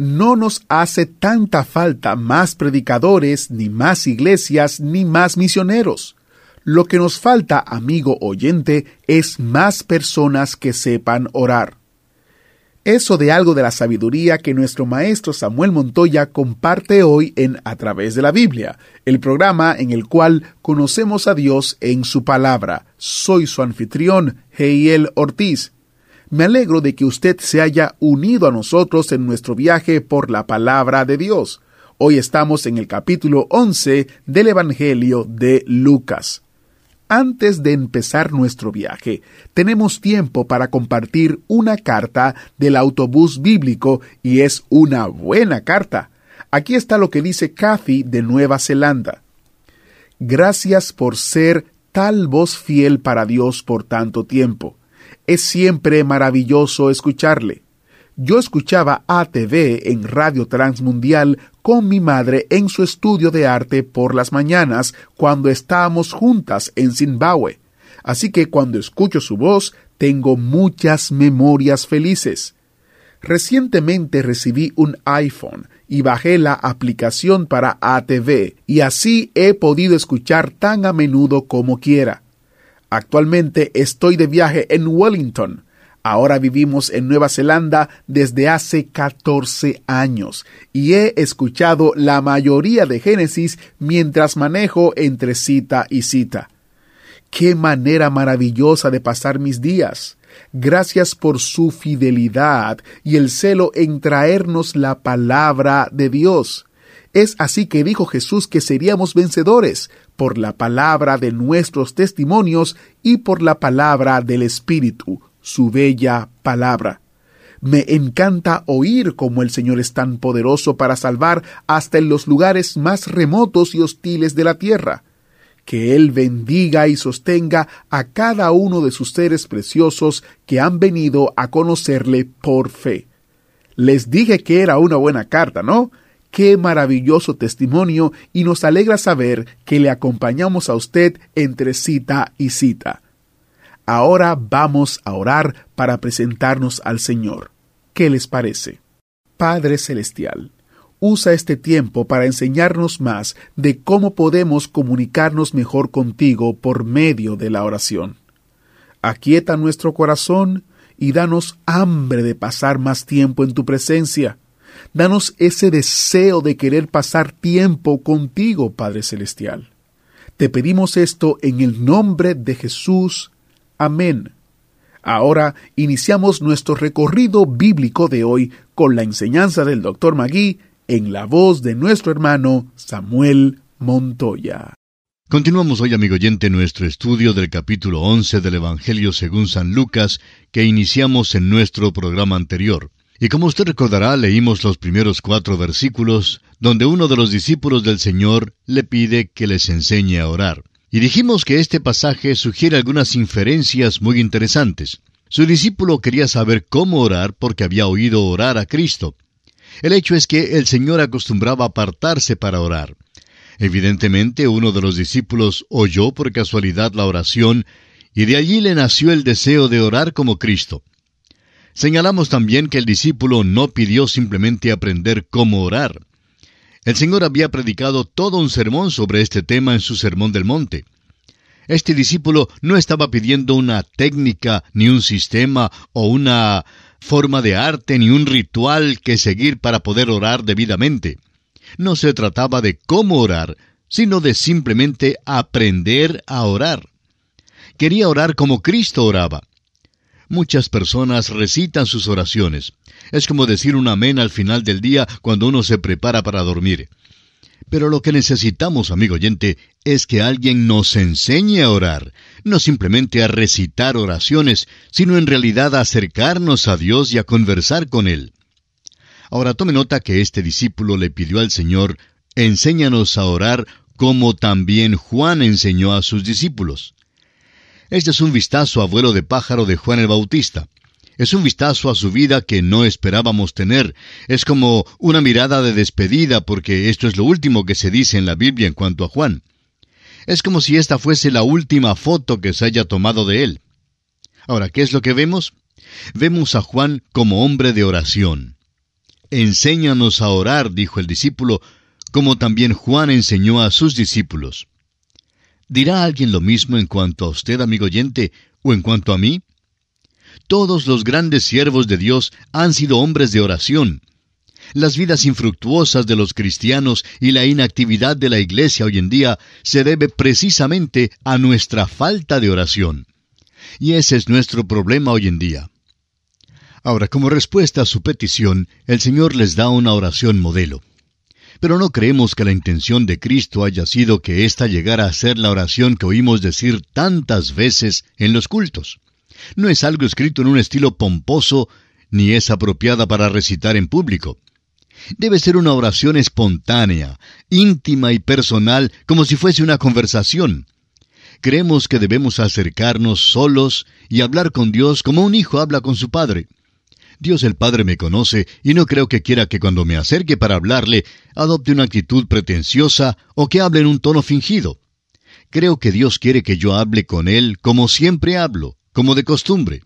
No nos hace tanta falta más predicadores, ni más iglesias, ni más misioneros. Lo que nos falta, amigo oyente, es más personas que sepan orar. Eso de algo de la sabiduría que nuestro maestro Samuel Montoya comparte hoy en A través de la Biblia, el programa en el cual conocemos a Dios en su palabra. Soy su anfitrión, Heiel Ortiz. Me alegro de que usted se haya unido a nosotros en nuestro viaje por la palabra de Dios. Hoy estamos en el capítulo 11 del Evangelio de Lucas. Antes de empezar nuestro viaje, tenemos tiempo para compartir una carta del autobús bíblico y es una buena carta. Aquí está lo que dice Kathy de Nueva Zelanda. Gracias por ser tal voz fiel para Dios por tanto tiempo. Es siempre maravilloso escucharle. Yo escuchaba ATV en Radio Transmundial con mi madre en su estudio de arte por las mañanas cuando estábamos juntas en Zimbabue. Así que cuando escucho su voz tengo muchas memorias felices. Recientemente recibí un iPhone y bajé la aplicación para ATV y así he podido escuchar tan a menudo como quiera. Actualmente estoy de viaje en Wellington. Ahora vivimos en Nueva Zelanda desde hace 14 años y he escuchado la mayoría de Génesis mientras manejo entre cita y cita. Qué manera maravillosa de pasar mis días. Gracias por su fidelidad y el celo en traernos la palabra de Dios. Es así que dijo Jesús que seríamos vencedores por la palabra de nuestros testimonios y por la palabra del Espíritu, su bella palabra. Me encanta oír cómo el Señor es tan poderoso para salvar hasta en los lugares más remotos y hostiles de la tierra. Que Él bendiga y sostenga a cada uno de sus seres preciosos que han venido a conocerle por fe. Les dije que era una buena carta, ¿no? Qué maravilloso testimonio y nos alegra saber que le acompañamos a usted entre cita y cita. Ahora vamos a orar para presentarnos al Señor. ¿Qué les parece? Padre Celestial, usa este tiempo para enseñarnos más de cómo podemos comunicarnos mejor contigo por medio de la oración. Aquieta nuestro corazón y danos hambre de pasar más tiempo en tu presencia. Danos ese deseo de querer pasar tiempo contigo, Padre Celestial. Te pedimos esto en el nombre de Jesús. Amén. Ahora iniciamos nuestro recorrido bíblico de hoy con la enseñanza del Dr. Magui en la voz de nuestro hermano Samuel Montoya. Continuamos hoy, amigo oyente, nuestro estudio del capítulo 11 del Evangelio según San Lucas que iniciamos en nuestro programa anterior. Y como usted recordará, leímos los primeros cuatro versículos donde uno de los discípulos del Señor le pide que les enseñe a orar. Y dijimos que este pasaje sugiere algunas inferencias muy interesantes. Su discípulo quería saber cómo orar porque había oído orar a Cristo. El hecho es que el Señor acostumbraba apartarse para orar. Evidentemente uno de los discípulos oyó por casualidad la oración y de allí le nació el deseo de orar como Cristo. Señalamos también que el discípulo no pidió simplemente aprender cómo orar. El Señor había predicado todo un sermón sobre este tema en su Sermón del Monte. Este discípulo no estaba pidiendo una técnica, ni un sistema, o una forma de arte, ni un ritual que seguir para poder orar debidamente. No se trataba de cómo orar, sino de simplemente aprender a orar. Quería orar como Cristo oraba. Muchas personas recitan sus oraciones. Es como decir un amén al final del día cuando uno se prepara para dormir. Pero lo que necesitamos, amigo oyente, es que alguien nos enseñe a orar, no simplemente a recitar oraciones, sino en realidad a acercarnos a Dios y a conversar con Él. Ahora tome nota que este discípulo le pidió al Señor, enséñanos a orar como también Juan enseñó a sus discípulos. Este es un vistazo a vuelo de pájaro de Juan el Bautista. Es un vistazo a su vida que no esperábamos tener. Es como una mirada de despedida porque esto es lo último que se dice en la Biblia en cuanto a Juan. Es como si esta fuese la última foto que se haya tomado de él. Ahora, ¿qué es lo que vemos? Vemos a Juan como hombre de oración. Enséñanos a orar, dijo el discípulo, como también Juan enseñó a sus discípulos. ¿Dirá alguien lo mismo en cuanto a usted, amigo oyente, o en cuanto a mí? Todos los grandes siervos de Dios han sido hombres de oración. Las vidas infructuosas de los cristianos y la inactividad de la iglesia hoy en día se debe precisamente a nuestra falta de oración. Y ese es nuestro problema hoy en día. Ahora, como respuesta a su petición, el Señor les da una oración modelo. Pero no creemos que la intención de Cristo haya sido que ésta llegara a ser la oración que oímos decir tantas veces en los cultos. No es algo escrito en un estilo pomposo, ni es apropiada para recitar en público. Debe ser una oración espontánea, íntima y personal, como si fuese una conversación. Creemos que debemos acercarnos solos y hablar con Dios como un hijo habla con su padre. Dios el Padre me conoce y no creo que quiera que cuando me acerque para hablarle adopte una actitud pretenciosa o que hable en un tono fingido. Creo que Dios quiere que yo hable con Él como siempre hablo, como de costumbre.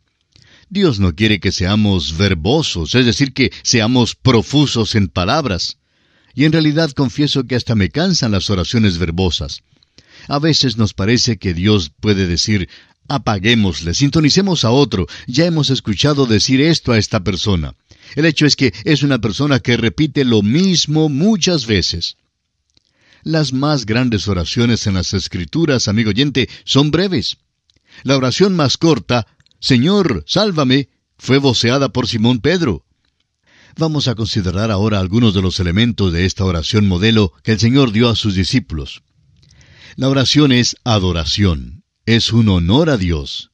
Dios no quiere que seamos verbosos, es decir, que seamos profusos en palabras. Y en realidad confieso que hasta me cansan las oraciones verbosas. A veces nos parece que Dios puede decir, apaguémosle, sintonicemos a otro, ya hemos escuchado decir esto a esta persona. El hecho es que es una persona que repite lo mismo muchas veces. Las más grandes oraciones en las Escrituras, amigo oyente, son breves. La oración más corta, Señor, sálvame, fue voceada por Simón Pedro. Vamos a considerar ahora algunos de los elementos de esta oración modelo que el Señor dio a sus discípulos. La oración es adoración, es un honor a Dios.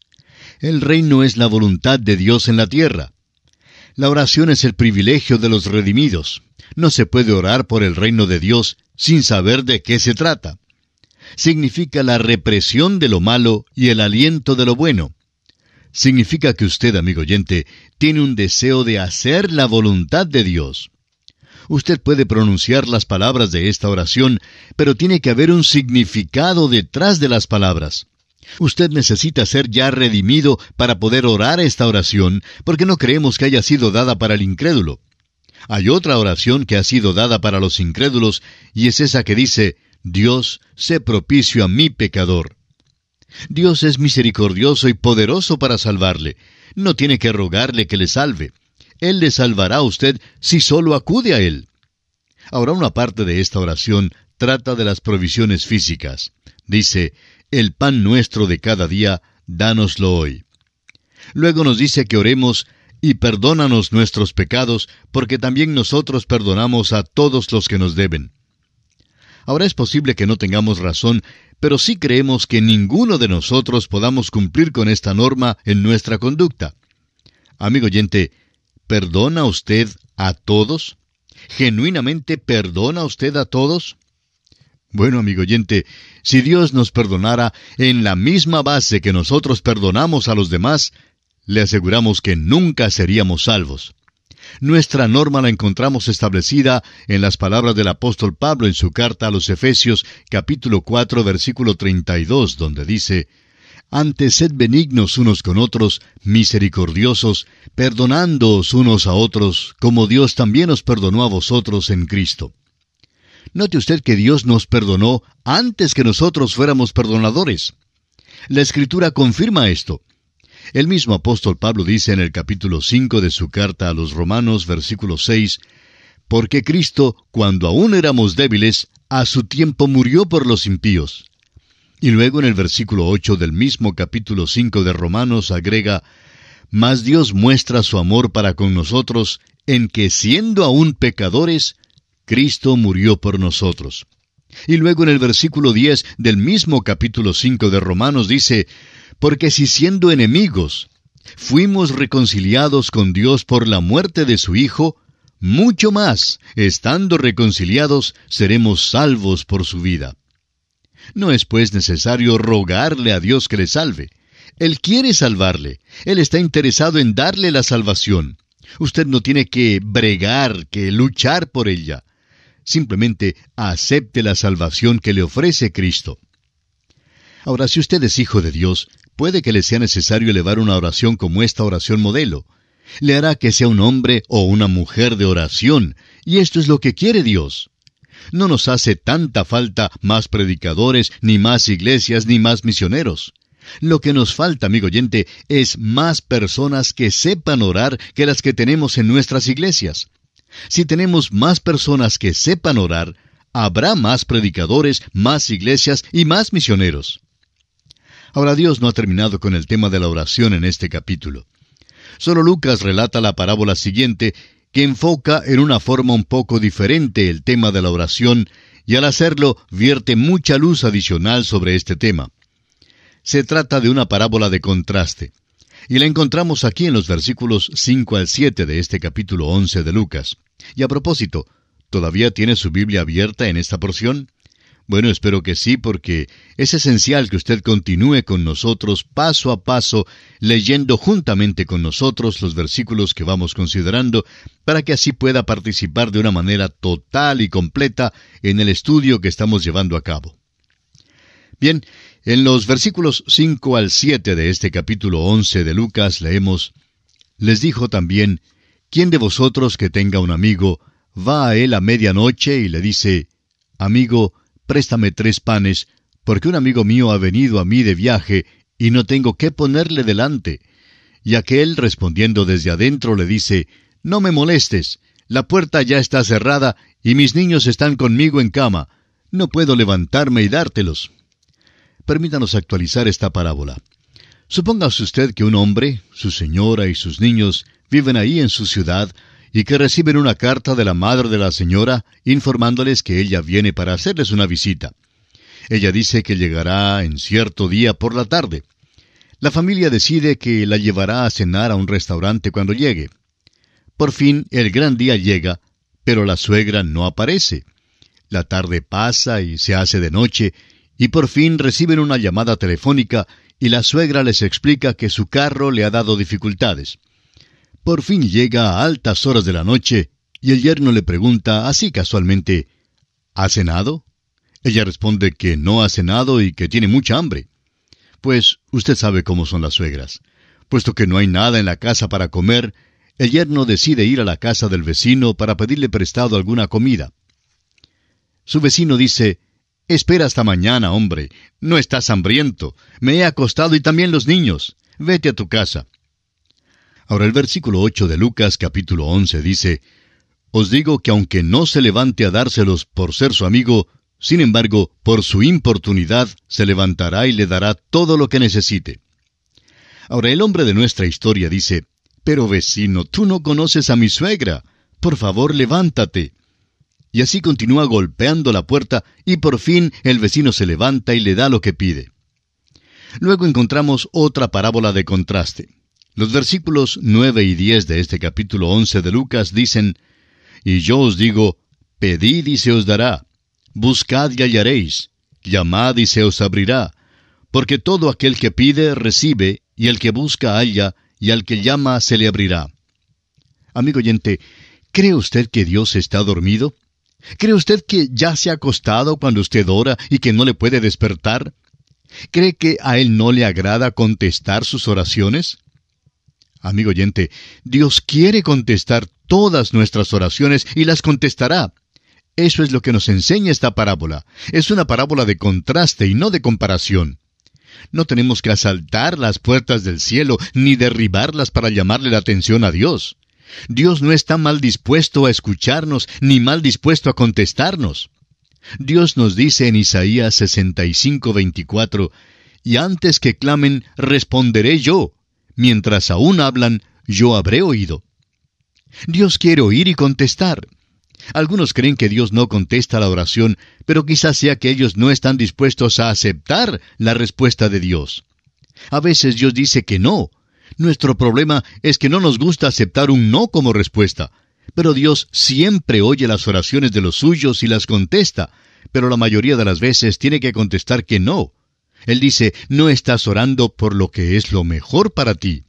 El reino es la voluntad de Dios en la tierra. La oración es el privilegio de los redimidos. No se puede orar por el reino de Dios sin saber de qué se trata significa la represión de lo malo y el aliento de lo bueno. Significa que usted, amigo oyente, tiene un deseo de hacer la voluntad de Dios. Usted puede pronunciar las palabras de esta oración, pero tiene que haber un significado detrás de las palabras. Usted necesita ser ya redimido para poder orar esta oración, porque no creemos que haya sido dada para el incrédulo. Hay otra oración que ha sido dada para los incrédulos, y es esa que dice, Dios, sé propicio a mi pecador. Dios es misericordioso y poderoso para salvarle. No tiene que rogarle que le salve. Él le salvará a usted si solo acude a Él. Ahora una parte de esta oración trata de las provisiones físicas. Dice, el pan nuestro de cada día, dánoslo hoy. Luego nos dice que oremos, y perdónanos nuestros pecados, porque también nosotros perdonamos a todos los que nos deben. Ahora es posible que no tengamos razón, pero sí creemos que ninguno de nosotros podamos cumplir con esta norma en nuestra conducta. Amigo oyente, ¿perdona usted a todos? ¿Genuinamente perdona usted a todos? Bueno, amigo oyente, si Dios nos perdonara en la misma base que nosotros perdonamos a los demás, le aseguramos que nunca seríamos salvos. Nuestra norma la encontramos establecida en las palabras del apóstol Pablo en su carta a los Efesios capítulo 4 versículo 32, donde dice, Antes sed benignos unos con otros, misericordiosos, perdonándoos unos a otros, como Dios también os perdonó a vosotros en Cristo. Note usted que Dios nos perdonó antes que nosotros fuéramos perdonadores. La Escritura confirma esto. El mismo apóstol Pablo dice en el capítulo 5 de su carta a los Romanos, versículo 6, Porque Cristo, cuando aún éramos débiles, a su tiempo murió por los impíos. Y luego en el versículo 8 del mismo capítulo 5 de Romanos agrega, Mas Dios muestra su amor para con nosotros en que siendo aún pecadores, Cristo murió por nosotros. Y luego en el versículo 10 del mismo capítulo 5 de Romanos dice, porque si siendo enemigos fuimos reconciliados con Dios por la muerte de su Hijo, mucho más, estando reconciliados, seremos salvos por su vida. No es pues necesario rogarle a Dios que le salve. Él quiere salvarle. Él está interesado en darle la salvación. Usted no tiene que bregar, que luchar por ella. Simplemente acepte la salvación que le ofrece Cristo. Ahora, si usted es hijo de Dios, puede que le sea necesario elevar una oración como esta oración modelo. Le hará que sea un hombre o una mujer de oración, y esto es lo que quiere Dios. No nos hace tanta falta más predicadores, ni más iglesias, ni más misioneros. Lo que nos falta, amigo oyente, es más personas que sepan orar que las que tenemos en nuestras iglesias. Si tenemos más personas que sepan orar, habrá más predicadores, más iglesias y más misioneros. Ahora Dios no ha terminado con el tema de la oración en este capítulo. Solo Lucas relata la parábola siguiente que enfoca en una forma un poco diferente el tema de la oración y al hacerlo vierte mucha luz adicional sobre este tema. Se trata de una parábola de contraste, y la encontramos aquí en los versículos 5 al 7 de este capítulo 11 de Lucas. Y a propósito, ¿todavía tiene su Biblia abierta en esta porción? Bueno, espero que sí, porque es esencial que usted continúe con nosotros paso a paso, leyendo juntamente con nosotros los versículos que vamos considerando, para que así pueda participar de una manera total y completa en el estudio que estamos llevando a cabo. Bien, en los versículos 5 al 7 de este capítulo 11 de Lucas leemos, Les dijo también, ¿quién de vosotros que tenga un amigo va a él a medianoche y le dice, Amigo, préstame tres panes, porque un amigo mío ha venido a mí de viaje y no tengo qué ponerle delante. Y aquel, respondiendo desde adentro, le dice, No me molestes, la puerta ya está cerrada y mis niños están conmigo en cama, no puedo levantarme y dártelos. Permítanos actualizar esta parábola. Supóngase usted que un hombre, su señora y sus niños viven ahí en su ciudad, y que reciben una carta de la madre de la señora informándoles que ella viene para hacerles una visita. Ella dice que llegará en cierto día por la tarde. La familia decide que la llevará a cenar a un restaurante cuando llegue. Por fin el gran día llega, pero la suegra no aparece. La tarde pasa y se hace de noche, y por fin reciben una llamada telefónica y la suegra les explica que su carro le ha dado dificultades. Por fin llega a altas horas de la noche y el yerno le pregunta así casualmente, ¿Ha cenado? Ella responde que no ha cenado y que tiene mucha hambre. Pues usted sabe cómo son las suegras. Puesto que no hay nada en la casa para comer, el yerno decide ir a la casa del vecino para pedirle prestado alguna comida. Su vecino dice, Espera hasta mañana, hombre. No estás hambriento. Me he acostado y también los niños. Vete a tu casa. Ahora el versículo 8 de Lucas capítulo 11 dice, Os digo que aunque no se levante a dárselos por ser su amigo, sin embargo, por su importunidad se levantará y le dará todo lo que necesite. Ahora el hombre de nuestra historia dice, Pero vecino, tú no conoces a mi suegra. Por favor, levántate. Y así continúa golpeando la puerta y por fin el vecino se levanta y le da lo que pide. Luego encontramos otra parábola de contraste. Los versículos nueve y diez de este capítulo once de Lucas dicen, Y yo os digo, pedid y se os dará, buscad y hallaréis, llamad y se os abrirá, porque todo aquel que pide recibe, y el que busca halla, y al que llama se le abrirá. Amigo oyente, ¿cree usted que Dios está dormido? ¿Cree usted que ya se ha acostado cuando usted ora y que no le puede despertar? ¿Cree que a Él no le agrada contestar sus oraciones? Amigo oyente, Dios quiere contestar todas nuestras oraciones y las contestará. Eso es lo que nos enseña esta parábola. Es una parábola de contraste y no de comparación. No tenemos que asaltar las puertas del cielo ni derribarlas para llamarle la atención a Dios. Dios no está mal dispuesto a escucharnos ni mal dispuesto a contestarnos. Dios nos dice en Isaías 65, 24, y antes que clamen, responderé yo, mientras aún hablan, yo habré oído. Dios quiere oír y contestar. Algunos creen que Dios no contesta la oración, pero quizás sea que ellos no están dispuestos a aceptar la respuesta de Dios. A veces Dios dice que no. Nuestro problema es que no nos gusta aceptar un no como respuesta. Pero Dios siempre oye las oraciones de los suyos y las contesta, pero la mayoría de las veces tiene que contestar que no. Él dice, no estás orando por lo que es lo mejor para ti.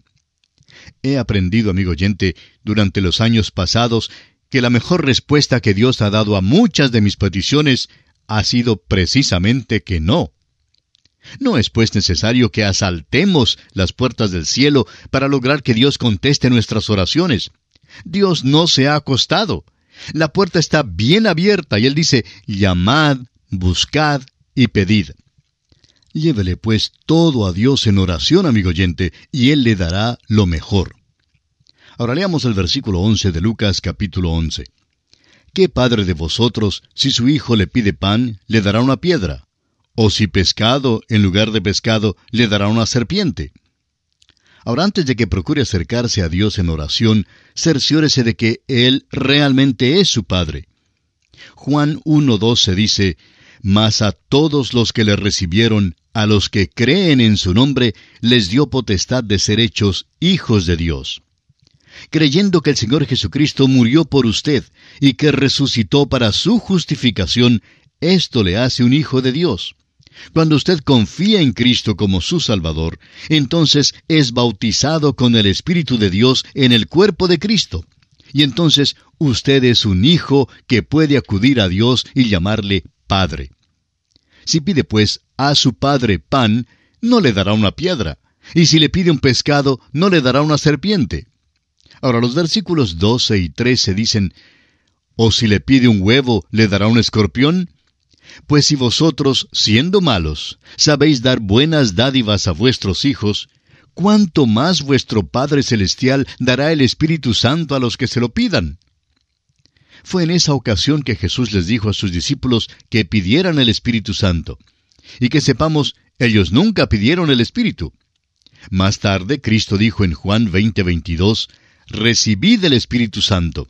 He aprendido, amigo oyente, durante los años pasados, que la mejor respuesta que Dios ha dado a muchas de mis peticiones ha sido precisamente que no. No es pues necesario que asaltemos las puertas del cielo para lograr que Dios conteste nuestras oraciones. Dios no se ha acostado. La puerta está bien abierta y Él dice, llamad, buscad y pedid. Llévele pues todo a Dios en oración, amigo oyente, y Él le dará lo mejor. Ahora leamos el versículo 11 de Lucas capítulo 11. ¿Qué padre de vosotros, si su hijo le pide pan, le dará una piedra? ¿O si pescado, en lugar de pescado, le dará una serpiente? Ahora, antes de que procure acercarse a Dios en oración, cerciórese de que Él realmente es su Padre. Juan 1.12 dice, Mas a todos los que le recibieron, a los que creen en su nombre, les dio potestad de ser hechos hijos de Dios. Creyendo que el Señor Jesucristo murió por usted y que resucitó para su justificación, esto le hace un hijo de Dios. Cuando usted confía en Cristo como su Salvador, entonces es bautizado con el Espíritu de Dios en el cuerpo de Cristo. Y entonces usted es un hijo que puede acudir a Dios y llamarle Padre. Si pide pues a su Padre pan, no le dará una piedra, y si le pide un pescado, no le dará una serpiente. Ahora los versículos 12 y 13 dicen, ¿O si le pide un huevo, le dará un escorpión? Pues si vosotros, siendo malos, sabéis dar buenas dádivas a vuestros hijos, ¿cuánto más vuestro Padre Celestial dará el Espíritu Santo a los que se lo pidan? Fue en esa ocasión que Jesús les dijo a sus discípulos que pidieran el Espíritu Santo. Y que sepamos, ellos nunca pidieron el Espíritu. Más tarde, Cristo dijo en Juan 20:22, Recibid el Espíritu Santo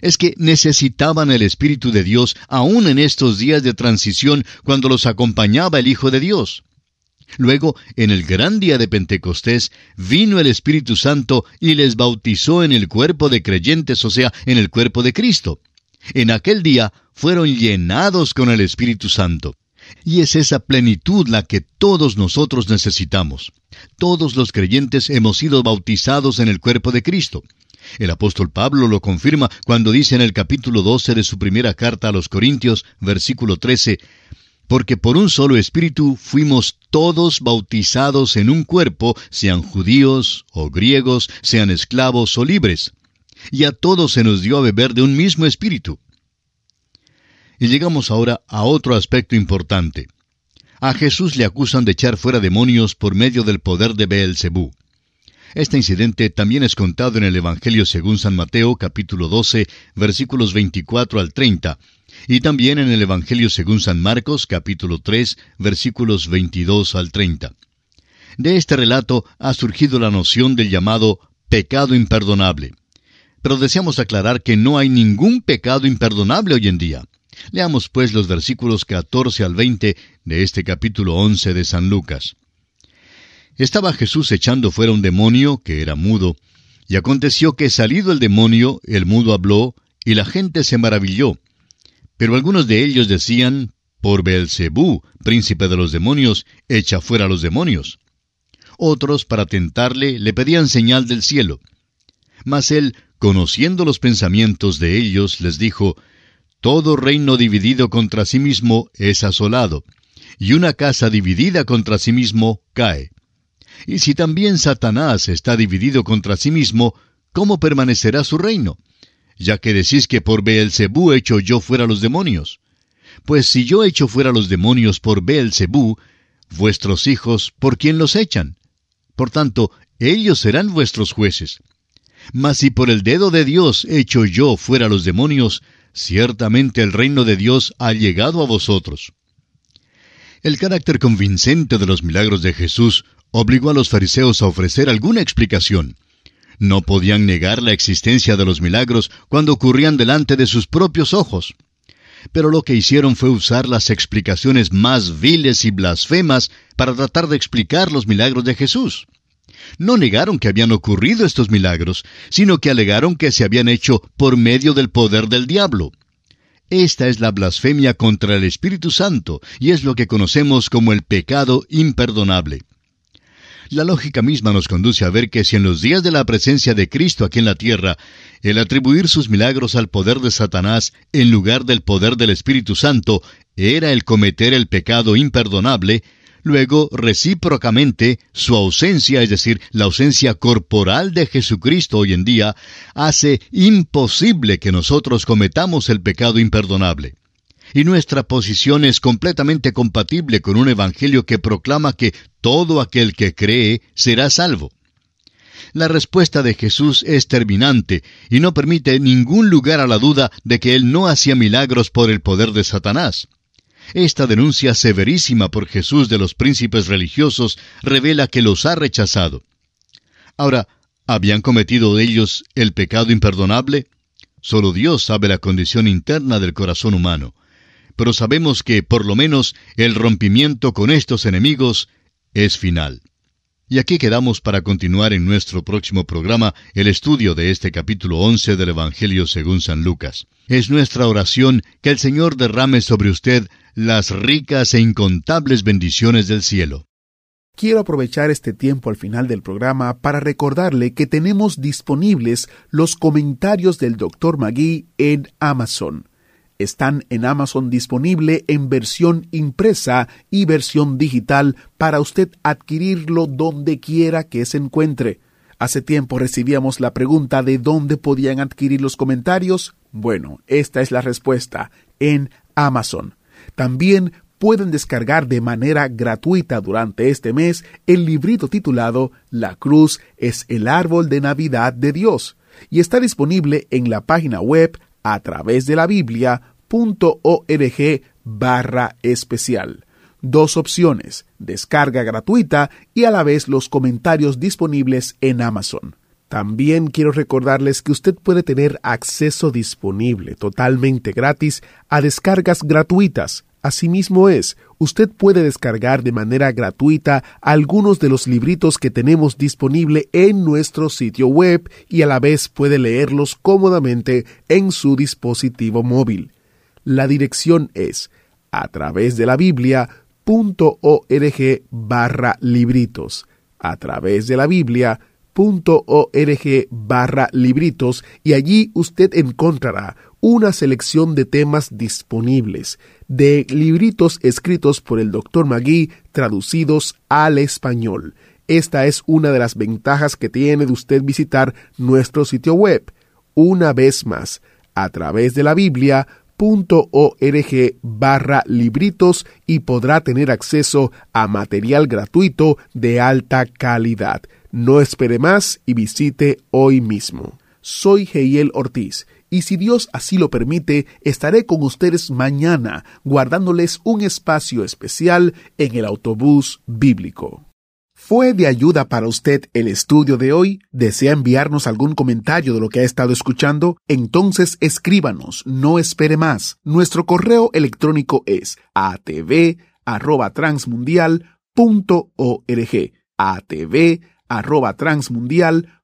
es que necesitaban el Espíritu de Dios aún en estos días de transición cuando los acompañaba el Hijo de Dios. Luego, en el gran día de Pentecostés, vino el Espíritu Santo y les bautizó en el cuerpo de creyentes, o sea, en el cuerpo de Cristo. En aquel día fueron llenados con el Espíritu Santo. Y es esa plenitud la que todos nosotros necesitamos. Todos los creyentes hemos sido bautizados en el cuerpo de Cristo. El apóstol Pablo lo confirma cuando dice en el capítulo 12 de su primera carta a los Corintios, versículo 13, porque por un solo espíritu fuimos todos bautizados en un cuerpo, sean judíos o griegos, sean esclavos o libres. Y a todos se nos dio a beber de un mismo espíritu. Y llegamos ahora a otro aspecto importante. A Jesús le acusan de echar fuera demonios por medio del poder de Beelzebú. Este incidente también es contado en el Evangelio según San Mateo capítulo 12 versículos 24 al 30 y también en el Evangelio según San Marcos capítulo 3 versículos 22 al 30. De este relato ha surgido la noción del llamado pecado imperdonable. Pero deseamos aclarar que no hay ningún pecado imperdonable hoy en día. Leamos pues los versículos 14 al 20 de este capítulo 11 de San Lucas. Estaba Jesús echando fuera un demonio que era mudo, y aconteció que salido el demonio, el mudo habló, y la gente se maravilló. Pero algunos de ellos decían, por Beelzebú, príncipe de los demonios, echa fuera los demonios. Otros, para tentarle, le pedían señal del cielo. Mas él, conociendo los pensamientos de ellos, les dijo, Todo reino dividido contra sí mismo es asolado, y una casa dividida contra sí mismo cae. Y si también Satanás está dividido contra sí mismo, ¿cómo permanecerá su reino? Ya que decís que por Beelzebú echo yo fuera los demonios. Pues si yo echo fuera los demonios por Beelzebú, vuestros hijos, ¿por quién los echan? Por tanto, ellos serán vuestros jueces. Mas si por el dedo de Dios echo yo fuera los demonios, ciertamente el reino de Dios ha llegado a vosotros. El carácter convincente de los milagros de Jesús obligó a los fariseos a ofrecer alguna explicación. No podían negar la existencia de los milagros cuando ocurrían delante de sus propios ojos. Pero lo que hicieron fue usar las explicaciones más viles y blasfemas para tratar de explicar los milagros de Jesús. No negaron que habían ocurrido estos milagros, sino que alegaron que se habían hecho por medio del poder del diablo. Esta es la blasfemia contra el Espíritu Santo, y es lo que conocemos como el pecado imperdonable. La lógica misma nos conduce a ver que si en los días de la presencia de Cristo aquí en la tierra, el atribuir sus milagros al poder de Satanás en lugar del poder del Espíritu Santo era el cometer el pecado imperdonable, luego recíprocamente su ausencia, es decir, la ausencia corporal de Jesucristo hoy en día, hace imposible que nosotros cometamos el pecado imperdonable y nuestra posición es completamente compatible con un evangelio que proclama que todo aquel que cree será salvo. La respuesta de Jesús es terminante y no permite ningún lugar a la duda de que Él no hacía milagros por el poder de Satanás. Esta denuncia severísima por Jesús de los príncipes religiosos revela que los ha rechazado. Ahora, ¿habían cometido ellos el pecado imperdonable? Solo Dios sabe la condición interna del corazón humano pero sabemos que por lo menos el rompimiento con estos enemigos es final. Y aquí quedamos para continuar en nuestro próximo programa el estudio de este capítulo 11 del Evangelio según San Lucas. Es nuestra oración que el Señor derrame sobre usted las ricas e incontables bendiciones del cielo. Quiero aprovechar este tiempo al final del programa para recordarle que tenemos disponibles los comentarios del Dr. Magui en Amazon están en Amazon disponible en versión impresa y versión digital para usted adquirirlo donde quiera que se encuentre. Hace tiempo recibíamos la pregunta de dónde podían adquirir los comentarios. Bueno, esta es la respuesta, en Amazon. También pueden descargar de manera gratuita durante este mes el librito titulado La cruz es el árbol de Navidad de Dios y está disponible en la página web a través de la Biblia .org barra especial. Dos opciones, descarga gratuita y a la vez los comentarios disponibles en Amazon. También quiero recordarles que usted puede tener acceso disponible totalmente gratis a descargas gratuitas. Asimismo es, usted puede descargar de manera gratuita algunos de los libritos que tenemos disponible en nuestro sitio web y a la vez puede leerlos cómodamente en su dispositivo móvil. La dirección es a través de la Biblia.org barra libritos. A través de la Biblia.org barra libritos y allí usted encontrará una selección de temas disponibles, de libritos escritos por el Dr. Magui traducidos al español. Esta es una de las ventajas que tiene de usted visitar nuestro sitio web. Una vez más, a través de la Biblia, org barra libritos y podrá tener acceso a material gratuito de alta calidad. No espere más y visite hoy mismo. Soy Heiel Ortiz y si Dios así lo permite, estaré con ustedes mañana guardándoles un espacio especial en el autobús bíblico. ¿Fue de ayuda para usted el estudio de hoy? ¿Desea enviarnos algún comentario de lo que ha estado escuchando? Entonces escríbanos, no espere más. Nuestro correo electrónico es atv@transmundial.org. atv@transmundial.org.